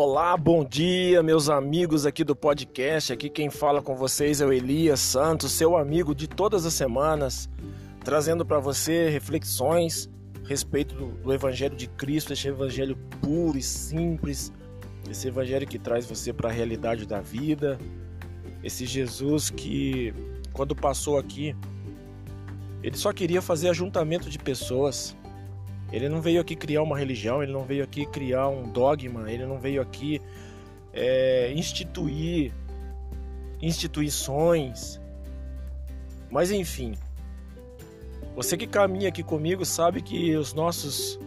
Olá, bom dia, meus amigos aqui do podcast. Aqui quem fala com vocês é o Elias Santos, seu amigo de todas as semanas, trazendo para você reflexões a respeito do, do, Evangelho de Cristo, esse Evangelho puro e simples, esse Evangelho que traz você para a realidade da vida, esse Jesus que, quando passou aqui, ele só queria fazer ajuntamento de pessoas. Ele não veio aqui criar uma religião, ele não veio aqui criar um dogma, ele não veio aqui é, instituir instituições. Mas enfim, você que caminha aqui comigo sabe que os nossos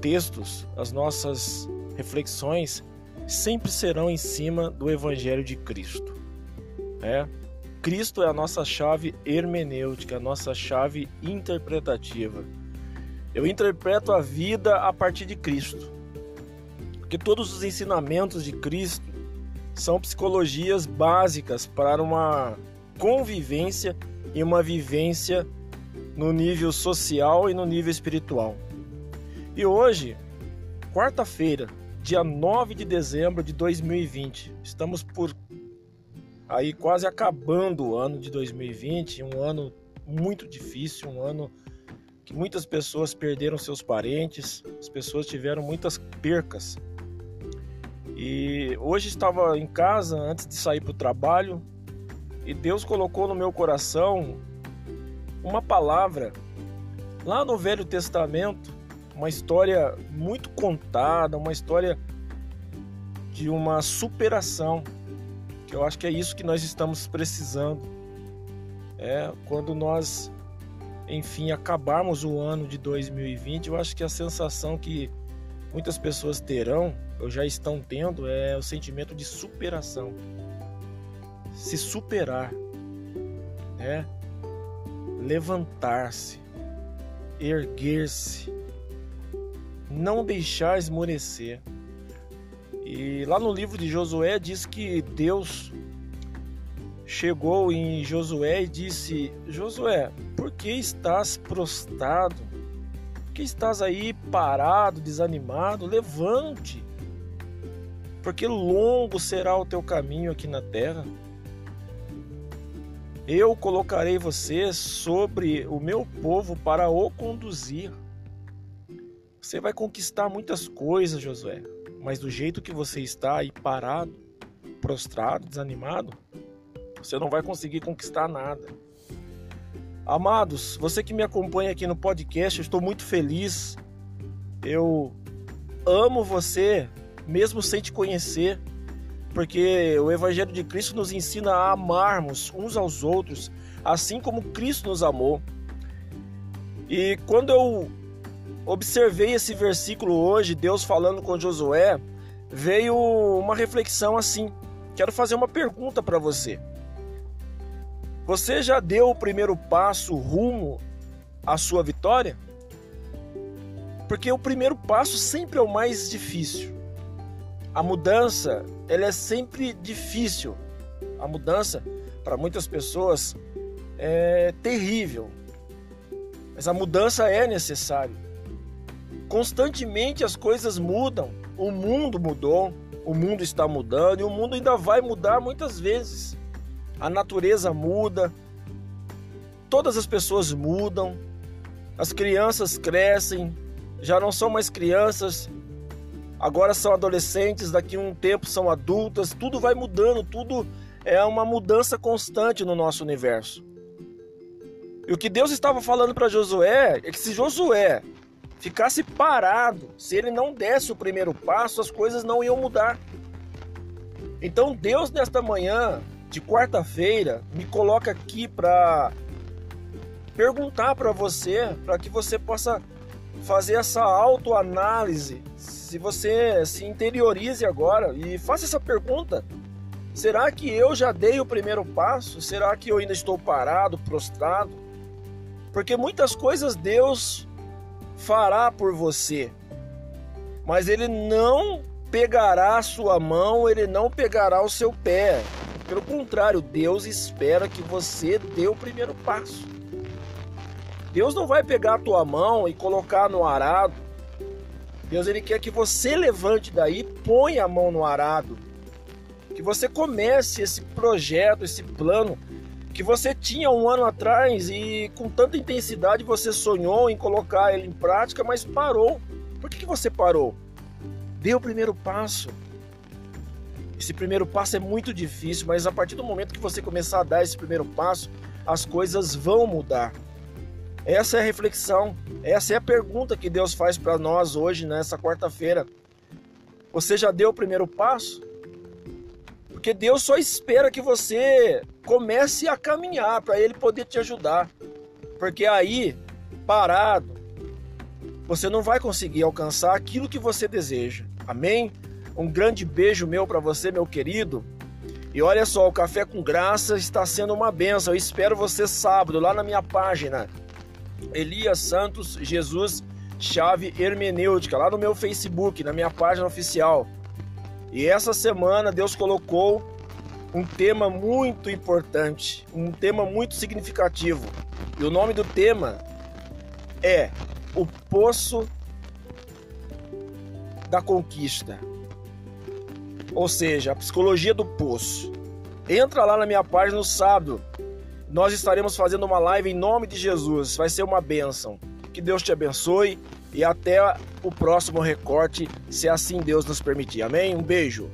textos, as nossas reflexões sempre serão em cima do Evangelho de Cristo. É? Cristo é a nossa chave hermenêutica, a nossa chave interpretativa. Eu interpreto a vida a partir de Cristo. Porque todos os ensinamentos de Cristo são psicologias básicas para uma convivência e uma vivência no nível social e no nível espiritual. E hoje, quarta-feira, dia 9 de dezembro de 2020, estamos por aí quase acabando o ano de 2020, um ano muito difícil, um ano que muitas pessoas perderam seus parentes, as pessoas tiveram muitas percas. E hoje estava em casa antes de sair para o trabalho e Deus colocou no meu coração uma palavra lá no Velho Testamento, uma história muito contada, uma história de uma superação que eu acho que é isso que nós estamos precisando. É quando nós, enfim, acabarmos o ano de 2020, eu acho que a sensação que muitas pessoas terão, ou já estão tendo, é o sentimento de superação. Se superar, né? Levantar-se, erguer-se, não deixar esmorecer. E lá no livro de Josué diz que Deus chegou em Josué e disse: Josué, por que estás prostrado? Por que estás aí parado, desanimado? Levante, porque longo será o teu caminho aqui na terra. Eu colocarei você sobre o meu povo para o conduzir. Você vai conquistar muitas coisas, Josué. Mas do jeito que você está aí parado, prostrado, desanimado, você não vai conseguir conquistar nada. Amados, você que me acompanha aqui no podcast, eu estou muito feliz. Eu amo você, mesmo sem te conhecer, porque o Evangelho de Cristo nos ensina a amarmos uns aos outros, assim como Cristo nos amou. E quando eu observei esse versículo hoje, Deus falando com Josué, veio uma reflexão assim. Quero fazer uma pergunta para você. Você já deu o primeiro passo rumo à sua vitória? Porque o primeiro passo sempre é o mais difícil. A mudança, ela é sempre difícil. A mudança, para muitas pessoas, é terrível. Mas a mudança é necessária. Constantemente as coisas mudam, o mundo mudou, o mundo está mudando e o mundo ainda vai mudar muitas vezes. A natureza muda, todas as pessoas mudam, as crianças crescem, já não são mais crianças, agora são adolescentes, daqui a um tempo são adultas, tudo vai mudando, tudo é uma mudança constante no nosso universo. E o que Deus estava falando para Josué é que se Josué ficasse parado, se ele não desse o primeiro passo, as coisas não iam mudar. Então Deus nesta manhã de quarta-feira me coloca aqui para perguntar para você, para que você possa fazer essa autoanálise. Se você se interiorize agora e faça essa pergunta: será que eu já dei o primeiro passo? Será que eu ainda estou parado, prostrado? Porque muitas coisas Deus fará por você, mas ele não pegará a sua mão, ele não pegará o seu pé. Pelo contrário, Deus espera que você dê o primeiro passo. Deus não vai pegar a tua mão e colocar no arado Deus ele quer que você levante daí, ponha a mão no arado, que você comece esse projeto, esse plano que você tinha um ano atrás e com tanta intensidade você sonhou em colocar ele em prática, mas parou. Por que, que você parou? Dê o primeiro passo. Esse primeiro passo é muito difícil, mas a partir do momento que você começar a dar esse primeiro passo, as coisas vão mudar. Essa é a reflexão, essa é a pergunta que Deus faz para nós hoje, nessa quarta-feira. Você já deu o primeiro passo? Porque Deus só espera que você comece a caminhar para Ele poder te ajudar. Porque aí, parado, você não vai conseguir alcançar aquilo que você deseja. Amém? Um grande beijo meu para você, meu querido. E olha só, o Café com Graça está sendo uma benção. Eu espero você sábado lá na minha página Elias Santos Jesus Chave Hermenêutica, lá no meu Facebook, na minha página oficial. E essa semana Deus colocou um tema muito importante, um tema muito significativo. E o nome do tema é O Poço da Conquista. Ou seja, a psicologia do poço. Entra lá na minha página no sábado nós estaremos fazendo uma live em nome de Jesus. Vai ser uma bênção. Que Deus te abençoe e até o próximo recorte, se assim Deus nos permitir. Amém? Um beijo.